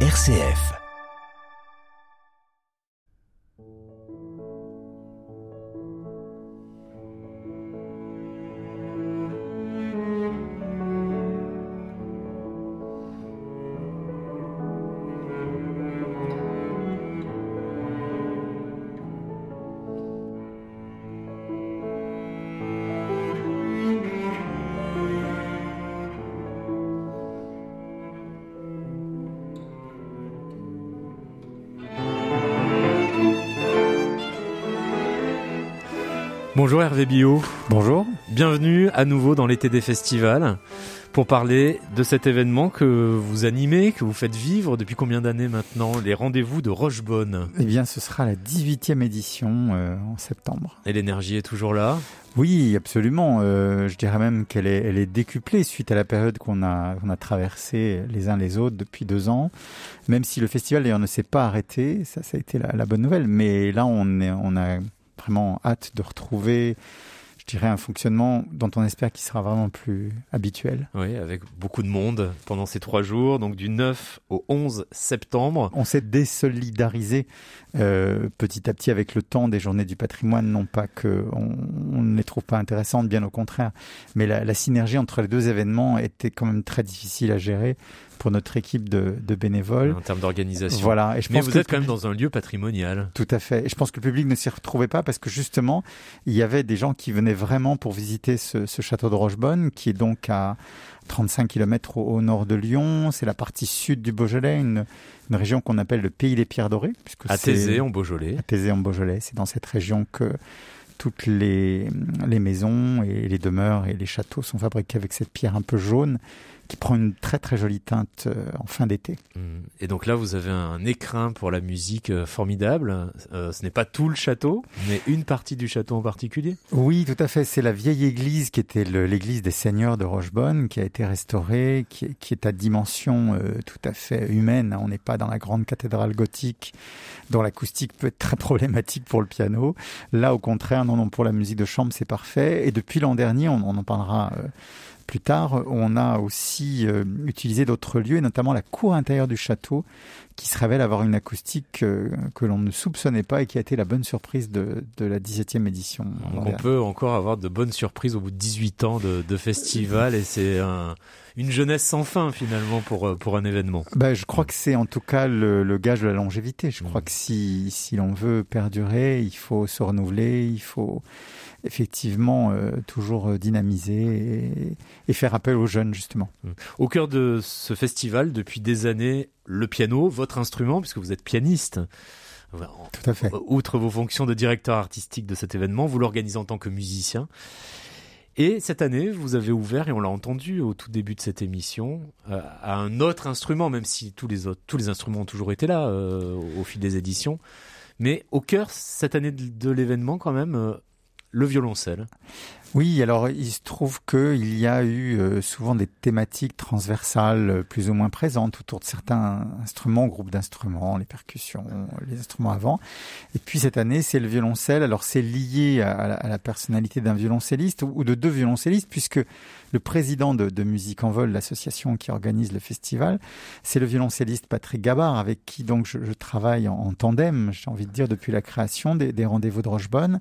RCF. Bonjour Hervé Bio. Bonjour. Bienvenue à nouveau dans l'été des festivals pour parler de cet événement que vous animez, que vous faites vivre depuis combien d'années maintenant, les rendez-vous de Rochebonne. Eh bien, ce sera la 18e édition euh, en septembre. Et l'énergie est toujours là? Oui, absolument. Euh, je dirais même qu'elle est, elle est décuplée suite à la période qu'on a, qu'on a traversée les uns les autres depuis deux ans. Même si le festival d'ailleurs ne s'est pas arrêté, ça, ça a été la, la bonne nouvelle. Mais là, on, est, on a vraiment hâte de retrouver, je dirais, un fonctionnement dont on espère qu'il sera vraiment plus habituel. Oui, avec beaucoup de monde pendant ces trois jours, donc du 9 au 11 septembre. On s'est désolidarisé euh, petit à petit avec le temps des journées du patrimoine, non pas que on, on ne les trouve pas intéressantes, bien au contraire, mais la, la synergie entre les deux événements était quand même très difficile à gérer pour notre équipe de, de bénévoles. En termes d'organisation. Voilà. Et je Mais pense vous que êtes quand même dans un lieu patrimonial. Tout à fait. Et je pense que le public ne s'y retrouvait pas parce que justement, il y avait des gens qui venaient vraiment pour visiter ce, ce château de Rochebonne, qui est donc à 35 km au, au nord de Lyon. C'est la partie sud du Beaujolais, une, une région qu'on appelle le pays des pierres dorées. À Thésée, en Beaujolais. À Thésée, en Beaujolais. C'est dans cette région que toutes les, les maisons et les demeures et les châteaux sont fabriqués avec cette pierre un peu jaune qui prend une très très jolie teinte euh, en fin d'été. Mmh. Et donc là, vous avez un écrin pour la musique euh, formidable. Euh, ce n'est pas tout le château, mais une partie du château en particulier. Oui, tout à fait. C'est la vieille église qui était l'église des seigneurs de Rochebonne, qui a été restaurée, qui est, qui est à dimension euh, tout à fait humaine. On n'est pas dans la grande cathédrale gothique, dont l'acoustique peut être très problématique pour le piano. Là, au contraire, non, non, pour la musique de chambre, c'est parfait. Et depuis l'an dernier, on, on en parlera. Euh, plus tard, on a aussi euh, utilisé d'autres lieux, et notamment la cour intérieure du château, qui se révèle avoir une acoustique euh, que l'on ne soupçonnait pas et qui a été la bonne surprise de, de la 17e édition. On peut encore avoir de bonnes surprises au bout de 18 ans de, de festival, et c'est un, une jeunesse sans fin finalement pour, pour un événement. Ben, je crois que c'est en tout cas le, le, gage de la longévité. Je crois que si, si l'on veut perdurer, il faut se renouveler, il faut effectivement euh, toujours dynamiser et, et, faire appel aux jeunes justement. Au cœur de ce festival, depuis des années, le piano, votre instrument, puisque vous êtes pianiste. Tout à fait. Outre vos fonctions de directeur artistique de cet événement, vous l'organisez en tant que musicien. Et cette année, vous avez ouvert, et on l'a entendu au tout début de cette émission, euh, à un autre instrument, même si tous les autres, tous les instruments ont toujours été là euh, au fil des éditions. Mais au cœur, cette année de, l'événement, quand même, euh, le violoncelle. Oui, alors il se trouve qu'il y a eu euh, souvent des thématiques transversales euh, plus ou moins présentes autour de certains instruments, groupes d'instruments, les percussions, les instruments avant. Et puis cette année, c'est le violoncelle. Alors c'est lié à la, à la personnalité d'un violoncelliste ou de deux violoncellistes, puisque le président de, Musique en Vol, l'association qui organise le festival, c'est le violoncelliste Patrick Gabard, avec qui donc je, travaille en, tandem, j'ai envie de dire, depuis la création des, rendez-vous de Rochebonne.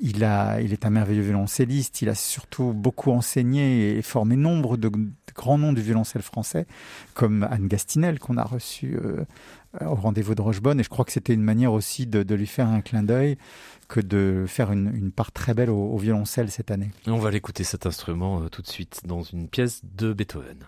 Il, est un merveilleux violoncelliste, il a surtout beaucoup enseigné et formé nombre de grands noms du violoncelle français, comme Anne Gastinel, qu'on a reçu euh, au rendez-vous de Rochebonne. Et je crois que c'était une manière aussi de, lui faire un clin d'œil que de faire une, part très belle au, violoncelle cette année. On va l'écouter cet instrument euh, tout de suite dans une pièce de Beethoven.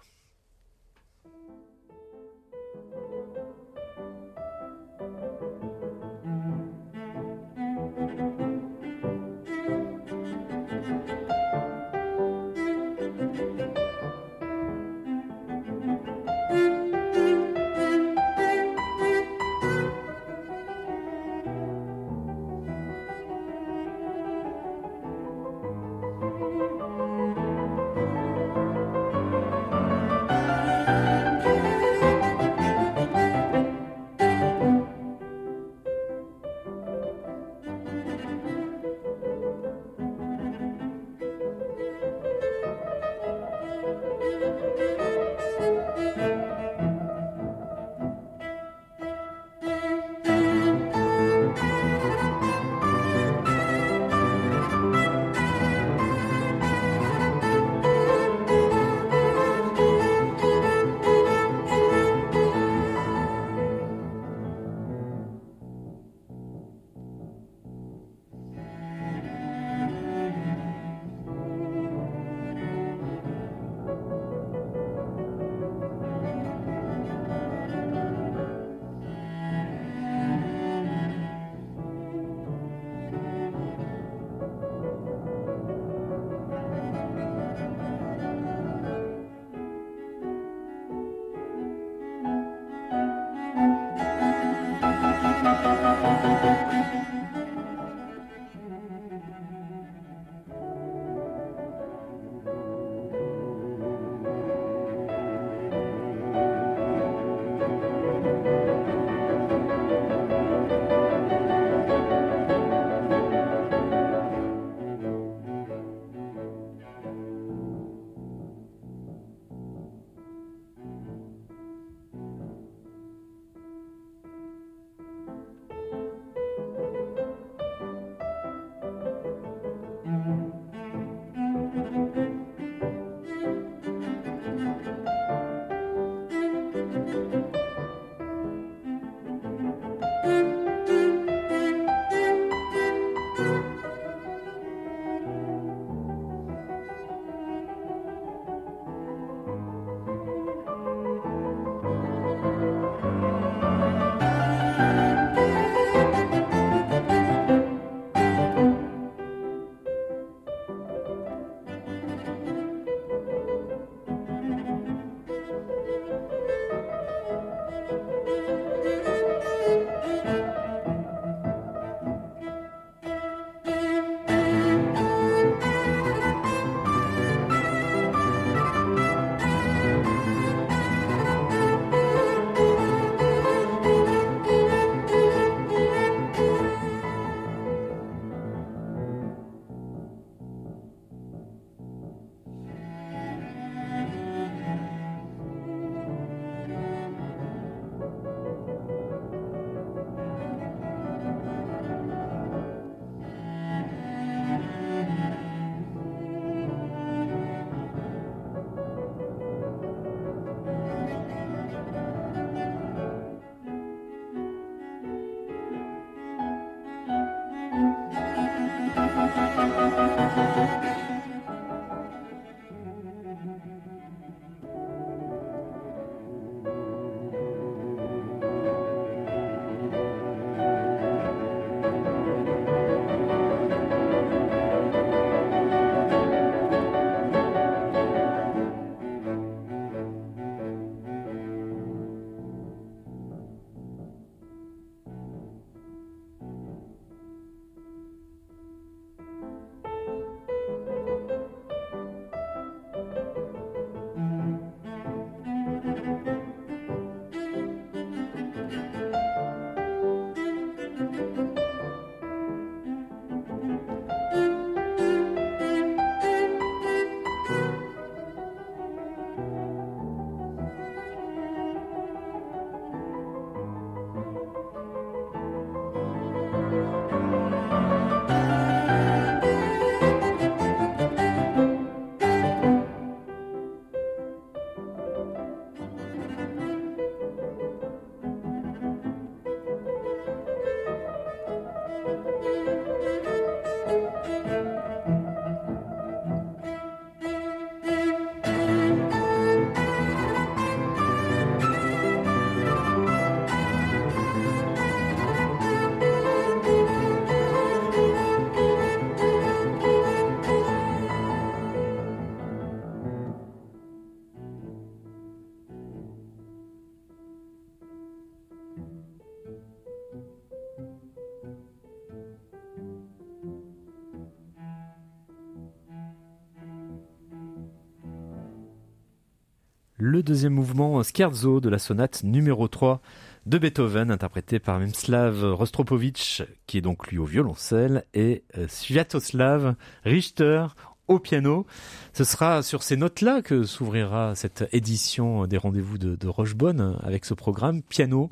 Le deuxième mouvement Scherzo de la sonate numéro 3 de Beethoven, interprété par Memslav Rostropovitch, qui est donc lui au violoncelle, et euh, Sviatoslav Richter au piano. Ce sera sur ces notes-là que s'ouvrira cette édition des rendez-vous de, de Rochebonne avec ce programme piano,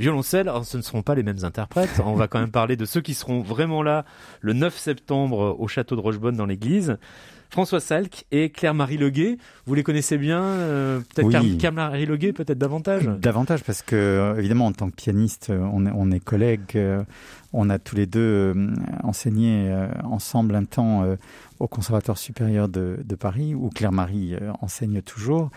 violoncelle. Alors, ce ne seront pas les mêmes interprètes. On va quand même parler de ceux qui seront vraiment là le 9 septembre au château de Rochebonne dans l'église. François Salk et Claire-Marie Leguet. Vous les connaissez bien euh, Peut-être Claire-Marie Leguet, peut-être davantage? Davantage, parce que, euh, évidemment, en tant que pianiste, on est, on est collègues. Euh, on a tous les deux enseigné ensemble un temps au Conservatoire supérieur de, de Paris, où Claire-Marie euh, enseigne toujours.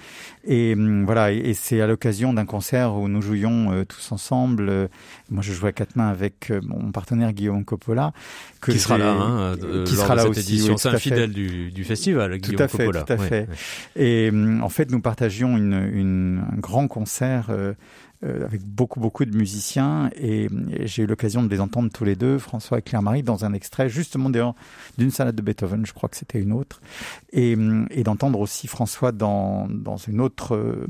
Et hum, voilà, et, c'est à l'occasion d'un concert où nous jouions euh, tous ensemble. Euh, moi, je jouais à quatre mains avec mon partenaire Guillaume Coppola, que qui sera là, hein, qui sera là aussi. c'est un fidèle du, du, festival, Guillaume tout à fait, Coppola. Tout à fait. Et hum, en fait, nous partagions une, une, un grand concert euh, avec beaucoup beaucoup de musiciens et, j'ai eu l'occasion de les entendre tous les deux, François et Claire-Marie, dans un extrait justement d'une salade de Beethoven, je crois que c'était une autre, et, et d'entendre aussi François dans, dans une autre euh,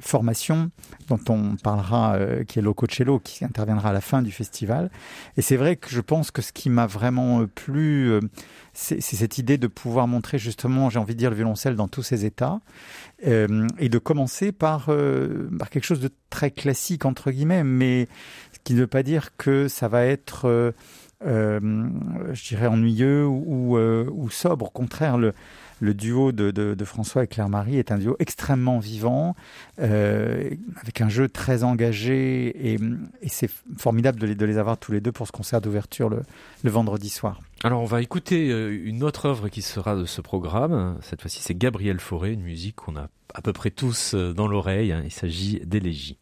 formation dont on parlera, euh, qui est Lococello, qui interviendra à la fin du festival. Et c'est vrai que je pense que ce qui m'a vraiment plu, c'est cette idée de pouvoir montrer justement, j'ai envie de dire, le violoncelle dans tous ses états, euh, et de commencer par, euh, par quelque chose de très classique, entre guillemets, mais ce qui ne veut pas dire que ça va être, euh, euh je dirais, ennuyeux ou, ou, sobre. Au contraire, le, le duo de, de, François et Claire-Marie est un duo extrêmement vivant, euh, avec un jeu très engagé, et, c'est formidable de les, de les, avoir tous les deux pour ce concert d'ouverture le, le, vendredi soir. Alors on va écouter euh, une autre œuvre qui sera de ce programme. Cette fois-ci c'est Gabriel Fauré, une musique qu'on a à peu près tous euh, dans l'oreille. Il s'agit d'élégie.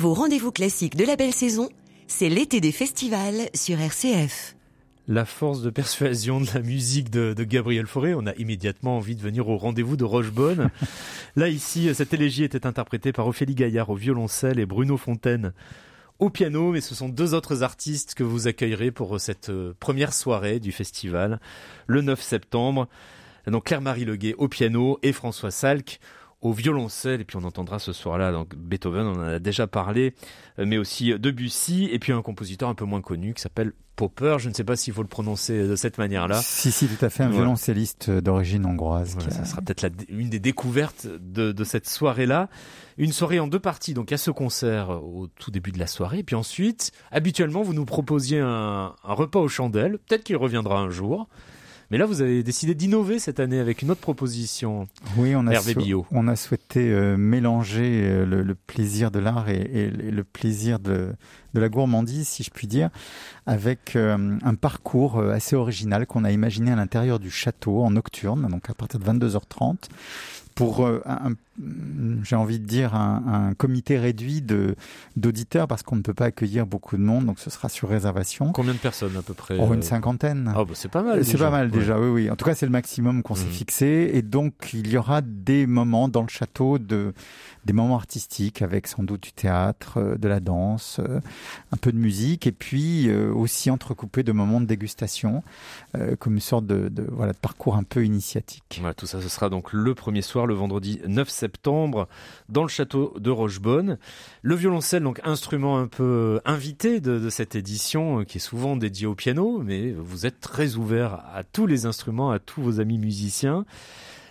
Vos rendez-vous classiques de la belle saison, c'est l'été des festivals sur RCF. La force de persuasion de la musique de, Gabriel Fauré, on a immédiatement envie de venir au rendez-vous de Rochebonne. Là, ici, cette élégie était interprétée par Ophélie Gaillard au violoncelle et Bruno Fontaine au piano, mais ce sont deux autres artistes que vous accueillerez pour cette euh, première soirée du festival, le 9 septembre. Donc Claire-Marie Leguet au piano et François Salk au violoncelle. Et puis on entendra ce soir-là donc Beethoven, on en a déjà parlé, euh, mais aussi Debussy et puis un compositeur un peu moins connu qui s'appelle Popper. Je ne sais pas s'il faut le prononcer de cette manière-là. Si, si, tout à fait, un violoncelliste d'origine hongroise. Ça sera peut-être une des découvertes de, de cette soirée-là. Une soirée en deux parties. Donc il y a ce concert au tout début de la soirée. Et puis ensuite, habituellement, vous nous proposiez un, un repas aux chandelles. Peut-être qu'il reviendra un jour. Mais là, vous avez décidé d'innover cette année avec une autre proposition. Oui, on a, on a souhaité euh, mélanger euh, le, plaisir de l'art et, le plaisir de, de, la gourmandise, si je puis dire, avec euh, un parcours assez original qu'on a imaginé à l'intérieur du château en nocturne, donc à partir de 22h30 pour un, j'ai envie de dire un, un comité réduit de d'auditeurs parce qu'on ne peut pas accueillir beaucoup de monde, donc ce sera sur réservation. Combien de personnes à peu près oh, Une cinquantaine. Ah bah c'est pas mal. C'est pas mal déjà, oui oui. En tout cas c'est le maximum qu'on s'est mmh. fixé et donc il y aura des moments dans le château de des moments artistiques avec sans doute du théâtre, euh, de la danse, euh, un peu de musique et puis aussi entrecoupé de moments de dégustation comme une sorte de, de, voilà de parcours un peu initiatique. Voilà, tout ça ce sera donc le premier soir le vendredi 9 septembre dans le château de Rochebonne. Le violoncelle, donc instrument un peu invité de, cette édition, euh, qui est souvent dédié au piano, mais vous êtes très ouvert à tous les instruments, à tous vos amis musiciens.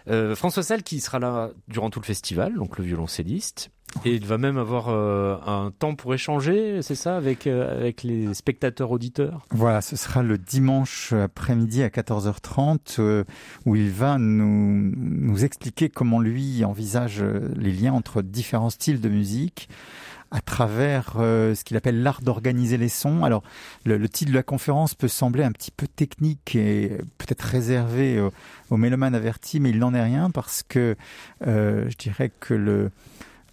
Euh, François Salle qui sera là durant tout le festival, donc le violoncelliste. Et il va même avoir euh, un temps pour échanger, c'est ça, avec, euh, avec les spectateurs auditeurs? Voilà, ce sera le dimanche après-midi à 14h30 euh, où il va nous, nous expliquer comment lui envisage les liens entre différents styles de musique à travers ce qu'il appelle l'art d'organiser les sons. Alors, le, le, titre de la conférence peut sembler un petit peu technique et peut-être réservé aux, aux mélomanes avertis, mais il n'en est rien parce que je dirais que le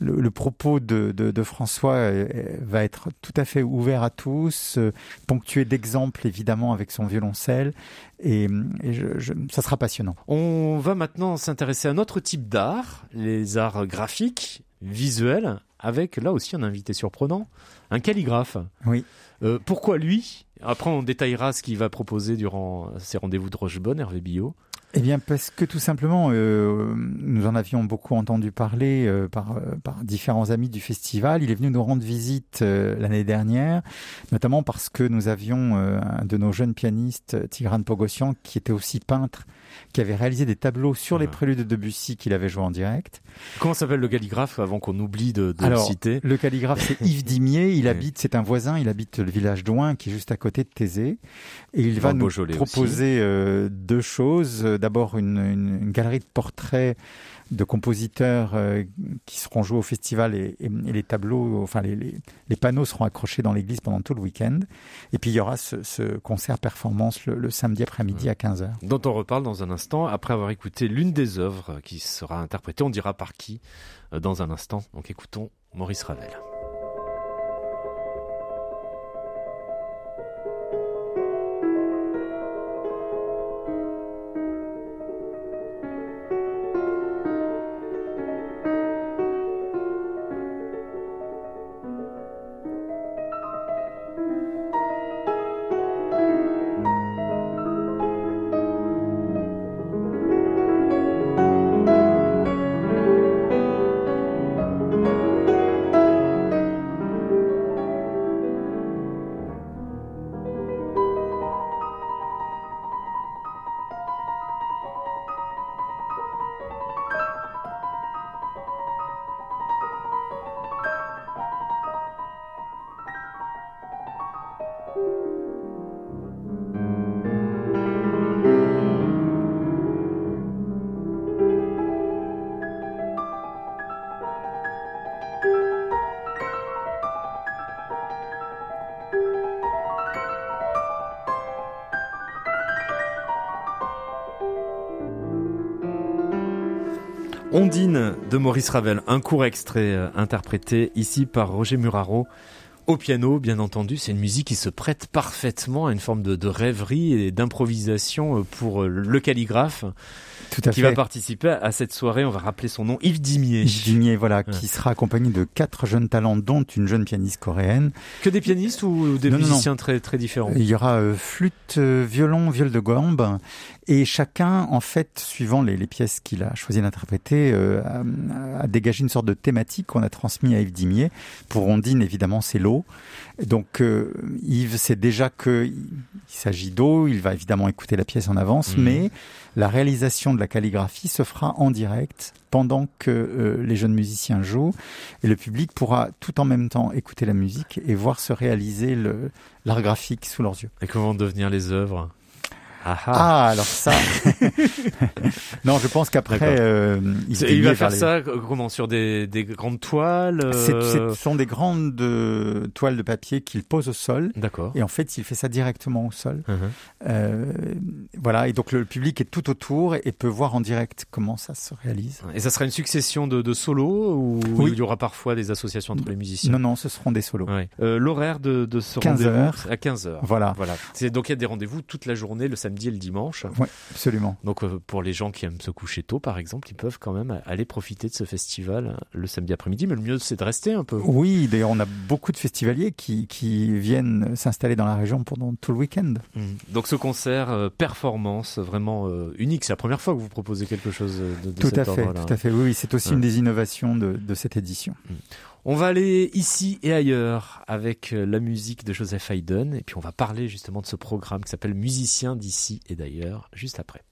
le, propos de, de, François euh, va être tout à fait ouvert à tous, euh, ponctué d'exemples évidemment avec son violoncelle, et, je, ça sera passionnant. On va maintenant s'intéresser à un autre type d'art, les arts graphiques, visuels, avec là aussi un invité surprenant, un calligraphe. Oui. Euh, pourquoi lui? Après, on détaillera ce qu'il va proposer durant ces rendez-vous de Rochebonne, Hervé Billot. Eh bien, parce que tout simplement, euh, nous en avions beaucoup entendu parler euh, par, euh, par différents amis du festival. Il est venu nous rendre visite l'année dernière, notamment parce que nous avions un de nos jeunes pianistes, Tigran Pogossian, qui était aussi peintre qui avait réalisé des tableaux sur les préludes de Debussy qu'il avait joué en direct. Comment s'appelle le calligraphe avant qu'on oublie de, de le citer Le calligraphe, c'est Yves Dimier. Il habite, c'est un voisin. Il habite le village d'Ouin, qui est juste à côté de Thésée. Et il va nous proposer euh, deux choses. D'abord, une, une, une, galerie de portraits de compositeurs euh, qui seront joués au festival et, les tableaux, enfin les, les, panneaux seront accrochés dans l'église pendant tout le week-end. Et puis il y aura ce, concert performance le, samedi après-midi à 15h. Dont on reparle dans un instant après avoir écouté l'une des œuvres qui sera interprétée, on dira par qui euh, dans un instant. Donc écoutons Maurice Ravel. Un court extrait euh, interprété ici par Roger Muraro au piano, bien entendu. C'est une musique qui se prête parfaitement à une forme de, de rêverie et d'improvisation euh, pour euh, le calligraphe. Tout à qui fait. va participer à cette soirée. On va rappeler son nom, Yves Dimier. Yves Dimier, voilà, qui sera accompagné de quatre jeunes talents, dont une jeune pianiste coréenne. Que des pianistes ou des Non, musiciens non. très très différents? Il y aura euh, flûte, euh, violon, viol de gambe, et chacun, en fait, suivant les, les pièces qu'il a choisi d'interpréter, euh, a, a dégagé une sorte de thématique qu'on a transmis à Yves Dimier. Pour Ondine, évidemment, c'est l'eau. Donc euh, Yves sait déjà que il s'agit d'eau, il va évidemment écouter la pièce en avance, Mhm. mais la réalisation de la calligraphie se fera en direct pendant que euh, les jeunes musiciens jouent et le public pourra tout en même temps écouter la musique et voir se réaliser l'art graphique sous leurs yeux. Et comment devenir les œuvres? Ah ah. Ah, alors ça Non, je pense qu'après euh, Il va faire les- ça euh, comment sur des, des grandes toiles euh, C'est- c'est- Ce sont des grandes euh, toiles de papier qu'il pose au sol. D'accord. Et en fait, il fait ça directement au sol. Mhm. Euh, voilà, et donc le public est tout autour et peut voir en direct comment ça se réalise. Et ça sera une succession de, de solos ou Oui. il y aura parfois des associations entre les musiciens? Non, non, ce seront des solos. Ouais. Euh, L'horaire de, de ce 15 rendez-vous heures. à 15 heures. Voilà, Voilà. Donc il y a des rendez-vous toute la journée, le samedi et le dimanche. ouais, absolument. Donc euh, pour les gens qui aiment se coucher tôt, par exemple, ils peuvent quand même aller profiter de ce festival euh, le samedi après-midi. Mais le mieux, c'est de rester un peu. Oui, d'ailleurs, on a beaucoup de festivaliers qui, qui viennent s'installer dans la région pendant tout le week-end. Mhm. Donc ce concert euh, performance vraiment euh, unique. C'est la première fois que vous proposez quelque chose de, de Tout cet à fait, ordre-là. tout à fait. Oui, oui, c'est aussi Ouais. une des innovations de, de cette édition. On va aller ici et ailleurs avec euh, la musique de Joseph Haydn et puis on va parler justement de ce programme qui s'appelle Musiciens d'ici et d'ailleurs juste après.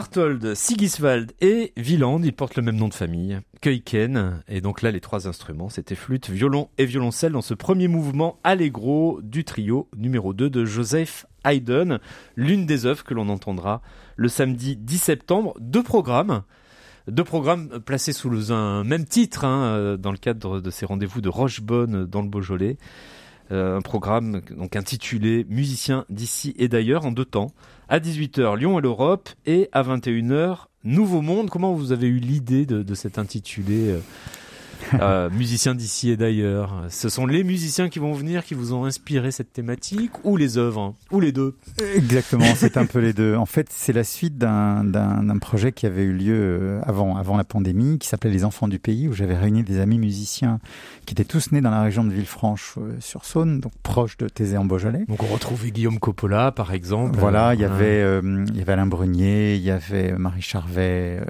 Barthold, Sigiswald et Wieland, ils portent le même nom de famille, Keuken, et donc là les trois instruments, c'était flûte, violon et violoncelle dans ce premier mouvement allegro du trio numéro 2 de Joseph Haydn, l'une des œuvres que l'on entendra le samedi 10 septembre, deux programmes, deux programmes placés sous un même titre hein, dans le cadre de ces rendez-vous de Rochebonne dans le Beaujolais. Euh, un programme donc intitulé Musiciens d'ici et d'ailleurs en deux temps. À 18h, Lyon et l'Europe et à 21h, Nouveau Monde. Comment vous avez eu l'idée de, de cet intitulé euh, euh, musiciens d'ici et d'ailleurs. Ce sont les musiciens qui vont venir qui vous ont inspiré cette thématique ou les œuvres hein, ou les deux Exactement, c'est un peu les deux. En fait, c'est la suite d'un projet qui avait eu lieu euh, avant, avant la pandémie, qui s'appelait Les Enfants du Pays, où j'avais réuni des amis musiciens qui étaient tous nés dans la région de Villefranche-sur-Saône, euh, donc proche de Thésée en Beaujolais. Donc on retrouvait Guillaume Coppola, par exemple. Voilà, il y avait, il y avait Alain Brunier, il y avait Marie Charvet,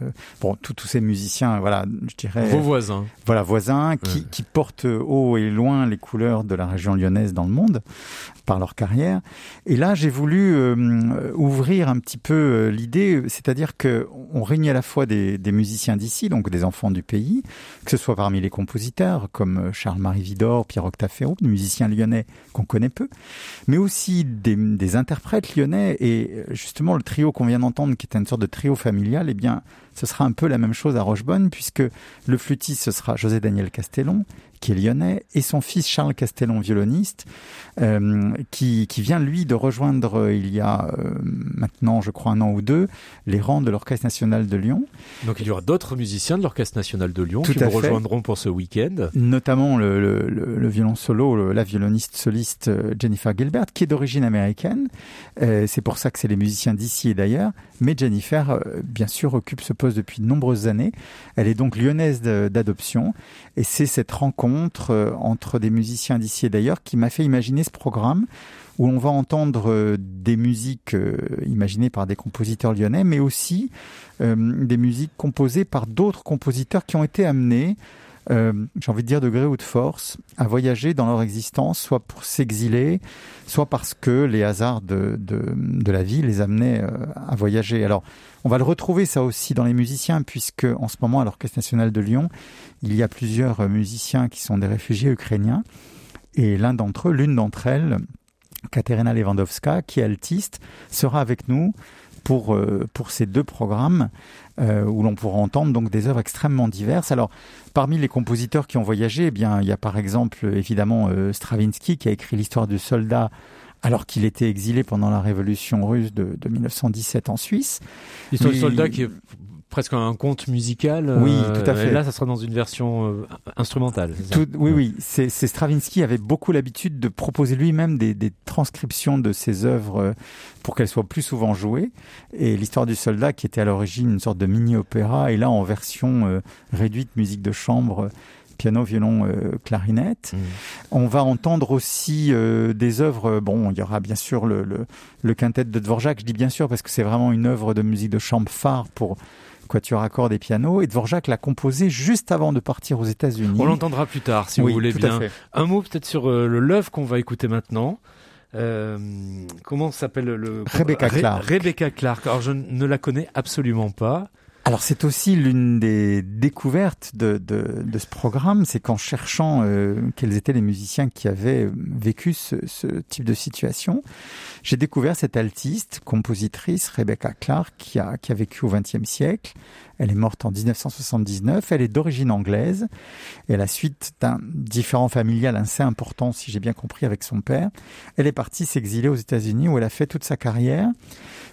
bon, tous ces musiciens, voilà, je dirais. Vos voisins. Voilà, voisins qui, qui, portent haut et loin les couleurs de la région lyonnaise dans le monde par leur carrière. Et là, j'ai voulu euh, ouvrir un petit peu euh, l'idée, c'est-à-dire que on réunit à la fois des, des musiciens d'ici, donc des enfants du pays, que ce soit parmi les compositeurs comme euh, Charles-Marie Vidor, Pierre-Octave Ferraud, des musiciens lyonnais qu'on connaît peu, mais aussi des, des interprètes lyonnais. Et justement, le trio qu'on vient d'entendre, qui est une sorte de trio familial, eh bien, ce sera un peu la même chose à Rochebonne, puisque le flûtiste, ce sera José Daniel Castellon, qui est lyonnais, et son fils Charles Castellon, violoniste, euh, qui, qui, vient, lui, de rejoindre, euh, il y a euh, maintenant, je crois, un an ou deux, les rangs de l'Orchestre national de Lyon. Donc il y aura d'autres musiciens de l'Orchestre national de Lyon qui vous rejoindront pour ce week-end. Notamment le, le, le, violon solo, la violoniste soliste Jennifer Gilbert, qui est d'origine américaine. Euh, c'est pour ça que c'est les musiciens d'ici et d'ailleurs. Mais Jennifer, bien sûr, occupe ce poste depuis de nombreuses années. Elle est donc lyonnaise d'adoption. Et c'est cette rencontre euh, entre des musiciens d'ici et d'ailleurs qui m'a fait imaginer ce programme où on va entendre euh, des musiques euh, imaginées par des compositeurs lyonnais, mais aussi des musiques composées par d'autres compositeurs qui ont été amenés euh, j'ai envie de dire de gré ou de force, à voyager dans leur existence, soit pour s'exiler, soit parce que les hasards de, de, de la vie les amenaient à voyager. Alors, on va le retrouver ça aussi dans les musiciens, puisque en ce moment à l'Orchestre national de Lyon, il y a plusieurs musiciens qui sont des réfugiés ukrainiens, et l'un d'entre eux, l'une d'entre elles, Katerina Lewandowska, qui est altiste, sera avec nous pour, euh, pour ces deux programmes euh, où l'on pourra entendre donc des œuvres extrêmement diverses. Alors, parmi les compositeurs qui ont voyagé, eh bien, il y a par exemple évidemment euh, Stravinsky qui a écrit l'histoire du soldat alors qu'il était exilé pendant la révolution russe de, de 1917 en Suisse. L'histoire du soldat qui est presque un conte musical. Oui, tout à fait. Et là, ça sera dans une version euh, instrumentale. Tout, oui, oui. C'est Stravinsky avait beaucoup l'habitude de proposer lui-même des, des, transcriptions de ses œuvres euh, pour qu'elles soient plus souvent jouées. Et l'histoire du soldat, qui était à l'origine une sorte de mini-opéra, est là en version euh, réduite, musique de chambre piano, violon, euh, clarinette. Mmh. On va entendre aussi euh, des œuvres. Bon, il y aura bien sûr le, le, le, quintet de Dvorak. Je dis bien sûr parce que c'est vraiment une œuvre de musique de chambre phare pour quatuor à cordes et piano. Et Dvorak l'a composé juste avant de partir aux États-Unis. On l'entendra plus tard, si vous voulez bien. Un mot peut-être sur euh, le love qu'on va écouter maintenant. Euh, comment s'appelle le Rebecca Clark. Rebecca Clark. Alors je ne la connais absolument pas. Alors c'est aussi l'une des découvertes de, de, de ce programme, c'est qu'en cherchant euh, quels étaient les musiciens qui avaient vécu ce, ce type de situation, j'ai découvert cette altiste, compositrice Rebecca Clark, qui a, qui a vécu au XXe siècle. Elle est morte en 1979. Elle est d'origine anglaise. Et à la suite d'un différent familial assez important, si j'ai bien compris, avec son père, elle est partie s'exiler aux États-Unis où elle a fait toute sa carrière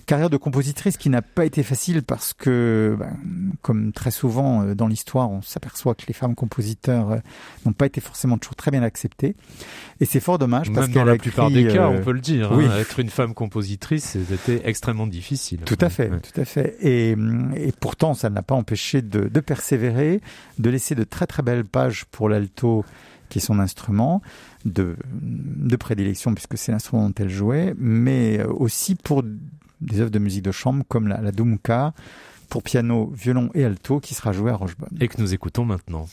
carrière de compositrice qui n'a pas été facile parce que, ben, comme très souvent euh, dans l'histoire, on s'aperçoit que les femmes compositeurs euh, n'ont pas été forcément toujours très bien acceptées. Et c'est fort dommage parce que dans la plupart des cas, on peut le dire. Oui. Hein, être une femme compositrice, c'était extrêmement difficile. Tout à fait, ouais. tout à fait. Et, et pourtant, ça ne l'a pas empêché de, de persévérer, de laisser de très très belles pages pour l'alto qui est son instrument de, de prédilection puisque c'est l'instrument dont elle jouait, mais aussi pour des œuvres de musique de chambre comme la, la Dumka pour piano, violon et alto qui sera jouée à Rochebonne. Et que nous écoutons maintenant.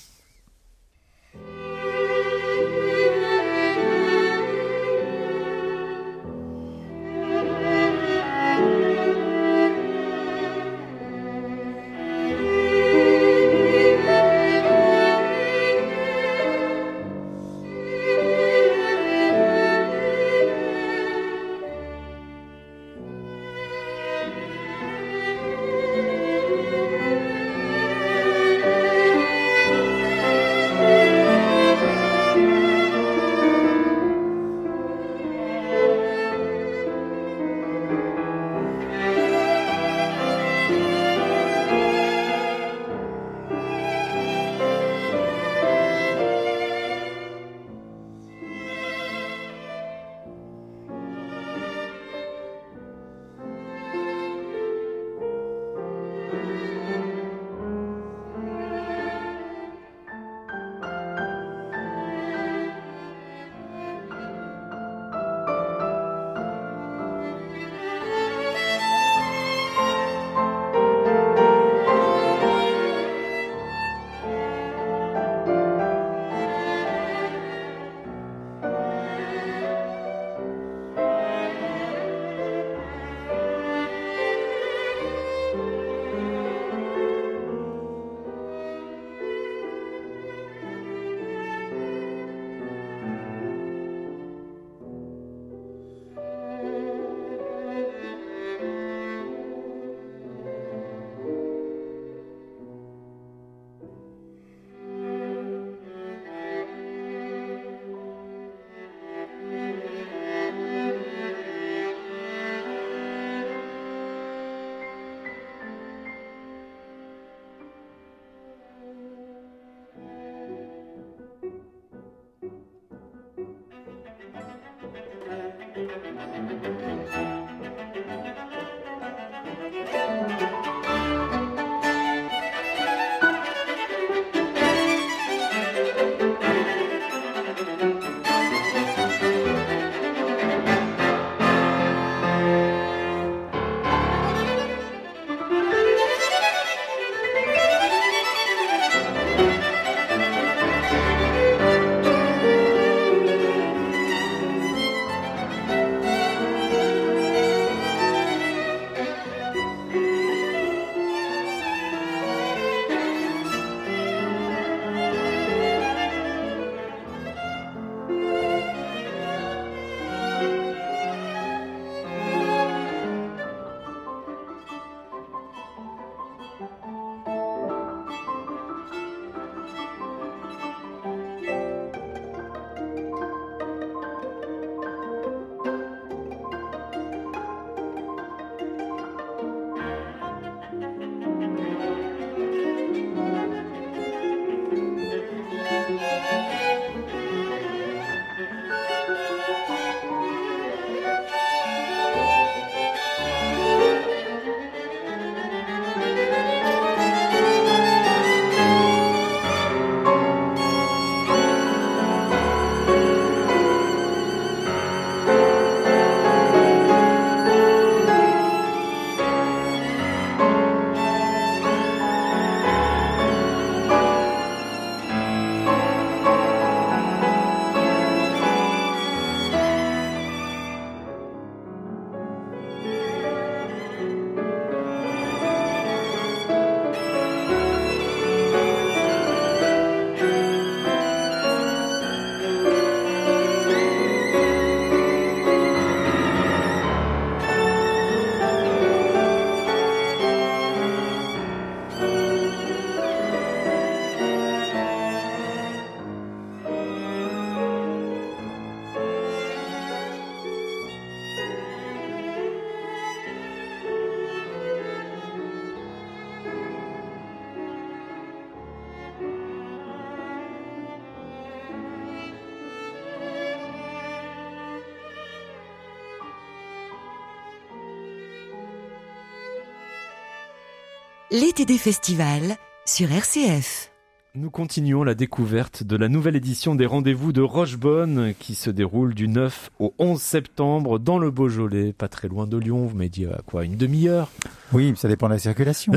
L'été des festivals sur RCF. Nous continuons la découverte de la nouvelle édition des rendez-vous de Rochebonne qui se déroule du 9 au 11 septembre dans le Beaujolais, pas très loin de Lyon. Vous m'avez dit à quoi Une demi-heure? Oui, ça dépend de la circulation.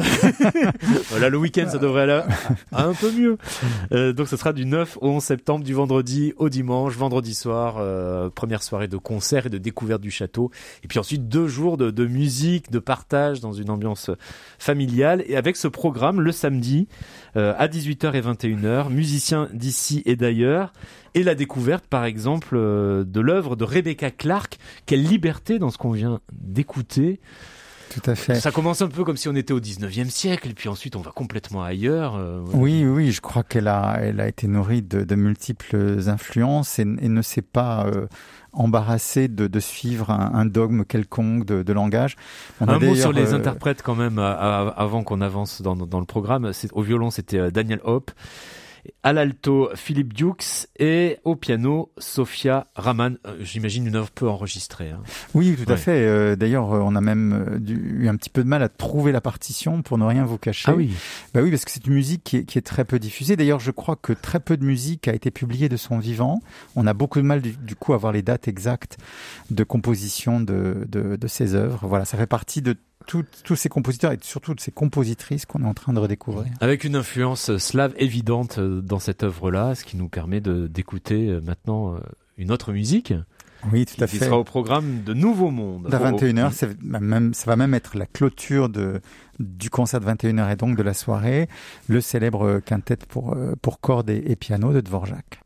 voilà, le week-end, ça devrait aller un peu mieux. Euh, donc, ce sera du 9 au 11 septembre, du vendredi au dimanche, vendredi soir, euh, première soirée de concert et de découverte du château. Et puis ensuite, deux jours de, musique, de partage dans une ambiance familiale. Et avec ce programme, le samedi, euh, à 18h et 21h, musiciens d'ici et d'ailleurs, et la découverte, par exemple, de l'œuvre de Rebecca Clark. Quelle liberté dans ce qu'on vient d'écouter. Tout à fait. Ça commence un peu comme si on était au 19e siècle, et puis ensuite on va complètement ailleurs. euh, Oui, oui, je crois qu'elle a, elle a été nourrie de, de multiples influences et, et ne s'est pas euh, embarrassée de, de suivre un, un dogme quelconque de, de langage. On Un mot sur les euh, interprètes quand même, à- à- avant qu'on avance dans, dans le programme. C'est- Au violon, c'était euh, Daniel Hope. À l'alto, Philippe Dukes. Et au piano, Sophia Raman. Euh, J'imagine une œuvre peu enregistrée. hein. Oui, tout à fait. Euh, D'ailleurs, euh, on a même dû- eu un petit peu de mal à trouver la partition pour ne rien vous cacher. Ah oui. Bah oui, parce que c'est une musique qui est, qui est très peu diffusée. D'ailleurs, je crois que très peu de musique a été publiée de son vivant. On a beaucoup de mal du, du coup à avoir les dates exactes de composition de, de, de ses œuvres. Voilà, ça fait partie de tous ces compositeurs et surtout de ces compositrices qu'on est en train de redécouvrir. Avec une influence slave évidente euh, dans cette œuvre-là, ce qui nous permet d'écouter euh, maintenant euh, une autre musique Oui, tout qui, à qui fait. sera au programme de Nouveau Monde. À Oh, oh. 21h, c'est même, ça va même être la clôture de, du concert de 21h et donc de la soirée, le célèbre quintet pour, euh, pour cordes et, et piano de Dvorak.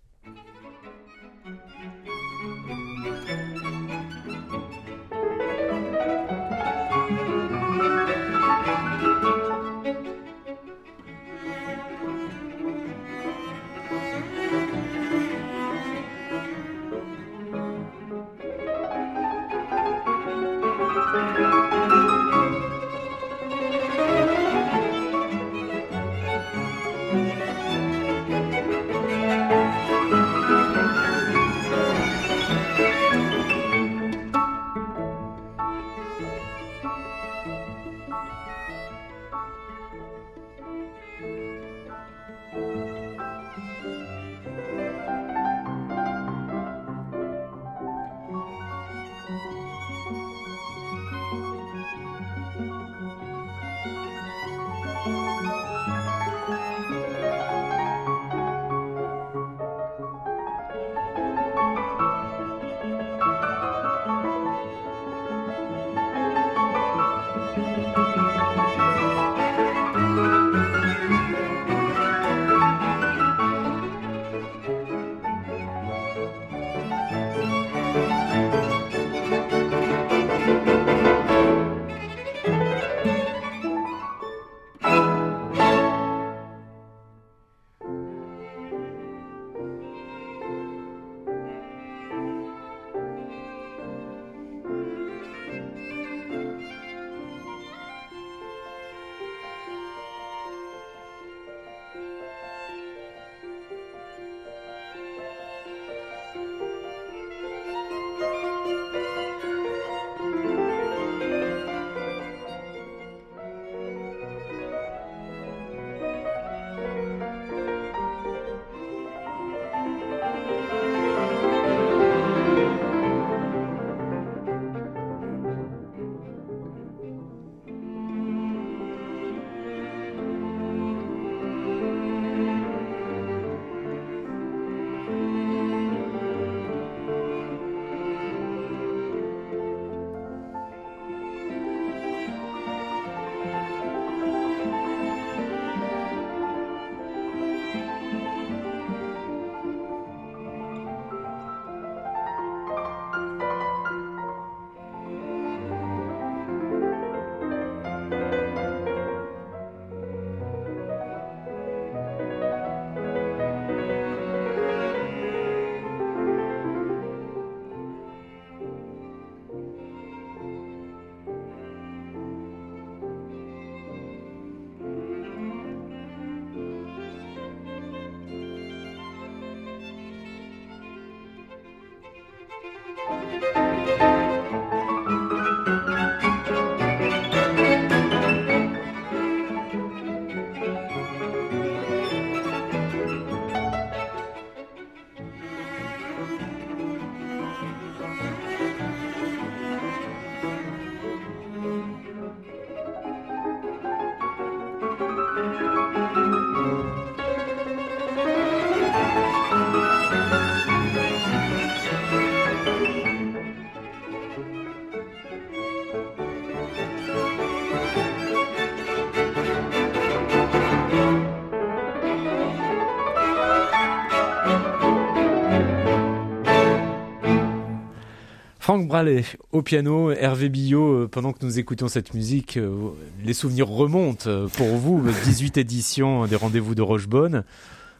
Franck Bralet au piano, Hervé Billot, euh, pendant que nous écoutons cette musique, euh, les souvenirs remontent euh, pour vous, 18 éditions des rendez-vous de Rochebonne.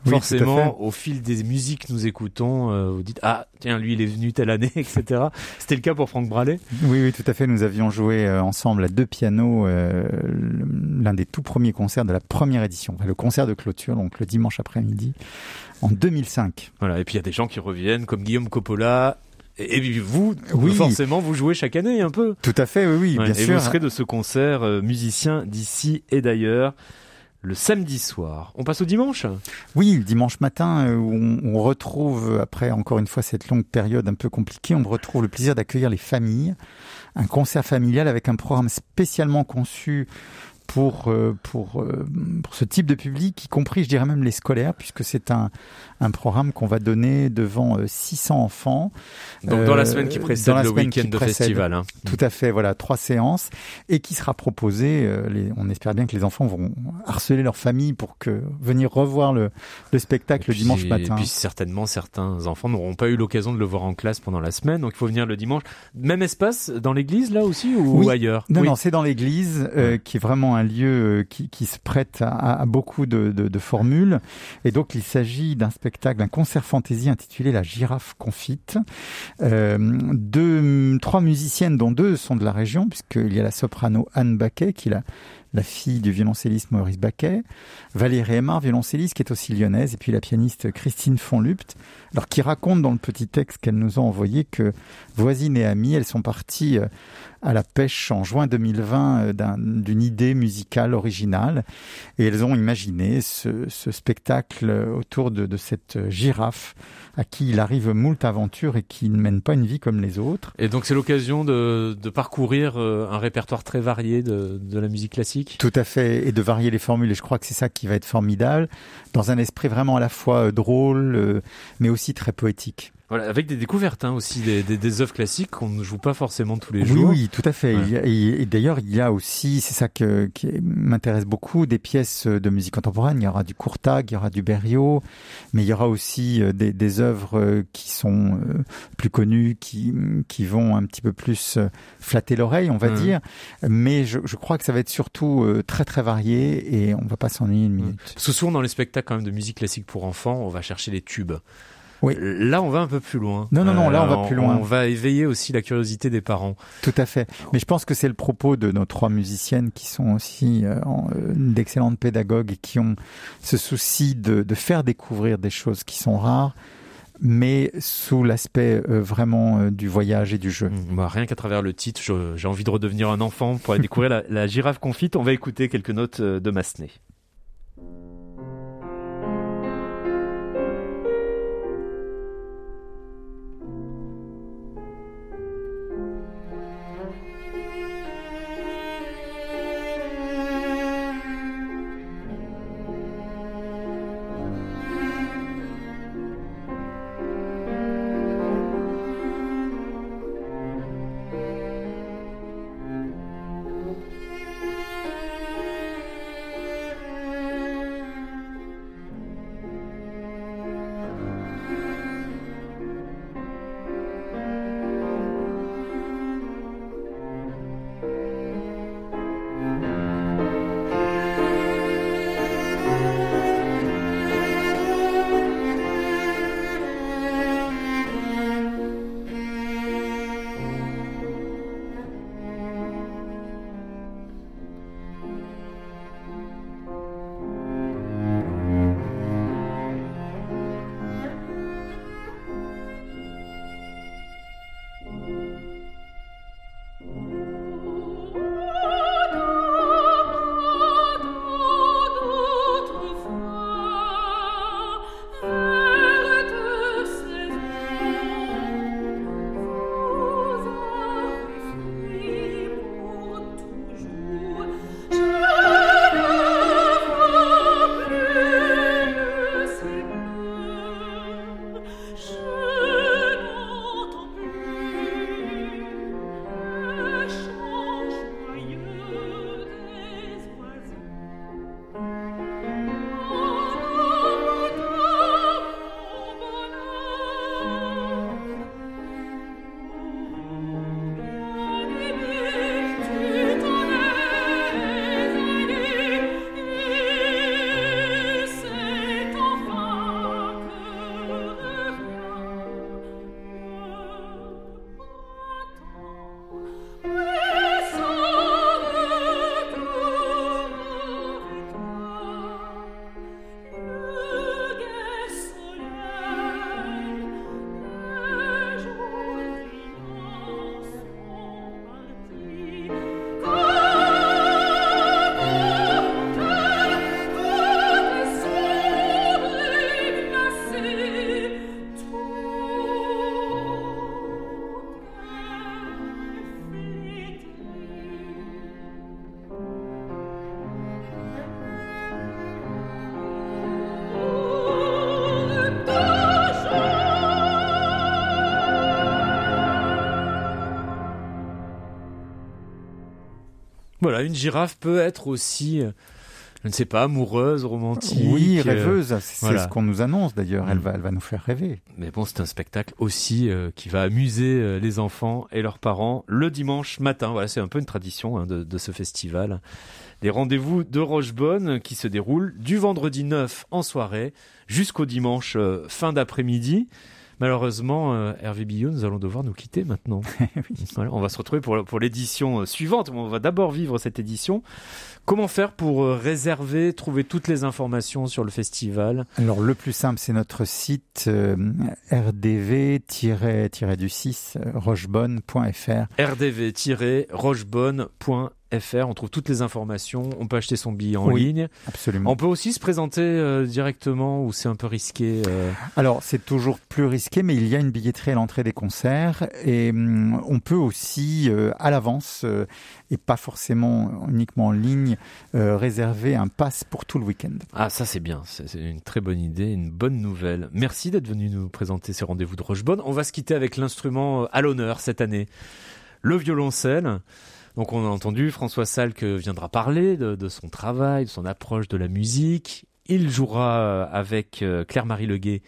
Oui, Forcément, au fil des musiques que nous écoutons, vous dites ah tiens lui il est venu telle année, etc. C'était le cas pour Franck Bralet. Oui, oui, tout à fait. Nous avions joué ensemble à deux pianos l'un des tout premiers concerts de la première édition, le concert de clôture, donc le dimanche après-midi en 2005. Voilà. Et puis il y a des gens qui reviennent comme Guillaume Coppola, et vous, oui. forcément, vous jouez chaque année un peu. Tout à fait, oui, oui bien sûr. Et vous serez de ce concert euh, musicien d'ici et d'ailleurs le samedi soir. On passe au dimanche? Oui, le dimanche matin, euh, où on, on, retrouve, après encore une fois cette longue période un peu compliquée, on retrouve le plaisir d'accueillir les familles. Un concert familial avec un programme spécialement conçu pour, euh, pour, pour ce type de public, y compris, je dirais même les scolaires, puisque c'est un, un programme qu'on va donner devant 600 euh, enfants. Donc dans la semaine qui précède le week-end de festival. Hein. Tout à fait, voilà, trois séances, et qui sera proposé, les, on espère bien que les enfants vont harceler leur famille pour que venir revoir le, le spectacle le dimanche matin. Et puis certainement, certains enfants n'auront pas eu l'occasion de le voir en classe pendant la semaine, donc il faut venir le dimanche. Même espace dans l'église, là aussi, ou ailleurs? Non, non, c'est dans l'église, qui est vraiment un lieu euh, qui, qui se prête à, beaucoup de, de, de, formules. Et donc, il s'agit d'un spectacle, d'un concert fantaisie intitulé La girafe confite. Euh, deux, trois musiciennes, dont deux sont de la région, puisqu'il y a la soprano Anne Baquet, qui la la fille du violoncelliste Maurice Baquet, Valérie Aymar, violoncelliste qui est aussi lyonnaise, et puis la pianiste Christine Fonlupt, alors qui raconte dans le petit texte qu'elle nous a envoyé que voisines et amies, elles sont parties euh, à la pêche en juin 2020 euh, d'une idée musicale originale, et elles ont imaginé ce, spectacle autour de, de cette girafe à qui il arrive moult aventures et qui ne mène pas une vie comme les autres. Et donc c'est l'occasion de, de, parcourir euh, un répertoire très varié de, de, la musique classique Tout à fait, et de varier les formules, et je crois que c'est ça qui va être formidable, dans un esprit vraiment à la fois euh, drôle, euh, mais aussi très poétique. Voilà, avec des découvertes hein, aussi, des, des, des œuvres classiques qu'on ne joue pas forcément tous les jours. Oui, tout à fait. Et, d'ailleurs, il y a aussi, c'est ça que, qui m'intéresse beaucoup, des pièces de musique contemporaine. Il y aura du Courtag, il y aura du Berriot, mais il y aura aussi euh, des, des œuvres euh, qui sont euh, plus connues, qui, qui vont un petit peu plus flatter l'oreille, on va mmh. dire. Mais je, je, crois que ça va être surtout très très varié et on va pas s'ennuyer une minute. Parce que souvent dans les spectacles quand même de musique classique pour enfants, on va chercher les tubes. Oui. Là, on va un peu plus loin. Non, non, non, là, on va euh, plus loin. On va éveiller aussi la curiosité des parents. Tout à fait. Mais je pense que c'est le propos de nos trois musiciennes qui sont aussi euh, euh, d'excellentes pédagogues et qui ont ce souci de, de, faire découvrir des choses qui sont rares mais sous l'aspect vraiment du voyage et du jeu. Mmh, bah, rien qu'à travers le titre, j'ai envie de redevenir un enfant pour aller découvrir la, la, girafe confite. On va écouter quelques notes de Massenet. Voilà, une girafe peut être aussi je ne sais pas, amoureuse, romantique. Oui, euh, rêveuse. C'est ce qu'on nous annonce d'ailleurs. Elle, mm. va, elle va nous faire rêver. Mais bon, c'est un spectacle aussi euh, qui va amuser euh, les enfants et leurs parents le dimanche matin. Voilà, c'est un peu une tradition hein, de, de, ce festival. Les rendez-vous de Rochebonne qui se déroulent du vendredi 9 en soirée jusqu'au dimanche fin d'après-midi. Malheureusement, euh, Hervé Billot, nous allons devoir nous quitter maintenant. on va se retrouver pour, pour l'édition euh, suivante. On va d'abord vivre cette édition. Comment faire pour euh, réserver, trouver toutes les informations sur le festival? Alors le plus simple, c'est notre site rdv-du6 rochebonne.fr. rdv-rochebonne.fr fr. On trouve toutes les informations. On peut acheter son billet en ligne. Absolument. On peut aussi se présenter euh, directement ou c'est un peu risqué. Euh Alors c'est toujours plus risqué, mais il y a une billetterie à l'entrée des concerts et hum, on peut aussi euh, à l'avance et pas forcément uniquement en ligne réserver un pass pour tout le week-end. Ah ça c'est bien, c'est une très bonne idée, une bonne nouvelle. Merci d'être venu nous présenter ces rendez-vous de Rochebonne. On va se quitter avec l'instrument à l'honneur cette année, le violoncelle. Donc on a entendu François Salk viendra parler de, son travail, de son approche de la musique. Il jouera euh, avec euh, Claire-Marie Leguet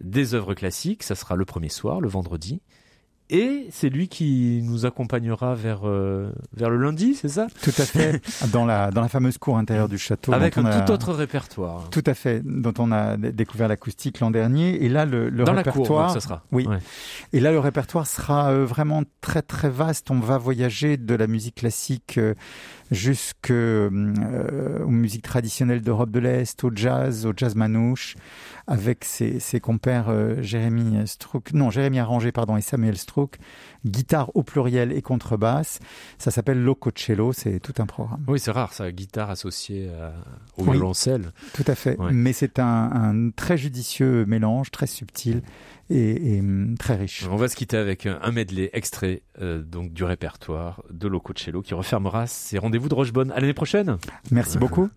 des œuvres classiques. Ça sera le premier soir, le vendredi et c'est lui qui nous accompagnera vers euh, vers le lundi, c'est ça? Tout à fait, dans la dans la fameuse cour intérieure du château. Avec un tout autre répertoire. Tout à fait, dont on a découvert l'acoustique l'an dernier, et là le, le dans répertoire. La cour, ça sera. Oui. Et là le répertoire sera euh, vraiment très très vaste. On va voyager de la musique classique. Euh, jusqu'aux euh, musiques traditionnelles d'Europe de l'Est, au jazz, au jazz manouche, avec ses, ses compères euh, Jérémy Strouk, non Jérémy Arrangé pardon et Samuel Strouk, guitare au pluriel et contrebasse. Ça s'appelle Lococello, c'est tout un programme. Oui, c'est rare ça, guitare associée au violoncelle. Tout à fait, mais c'est un, un très judicieux mélange, très subtil et, hum, très riche. On va se quitter avec un medley extrait euh, donc du répertoire de Loco Cello qui refermera ses rendez-vous de Rochebonne. À l'année prochaine. Merci beaucoup.